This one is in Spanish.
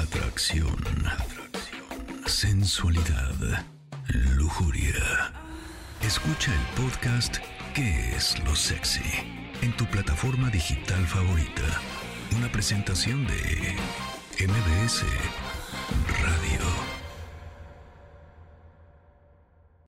Atracción. Sensualidad. Lujuria. Escucha el podcast ¿Qué es lo sexy? En tu plataforma digital favorita. Una presentación de MBS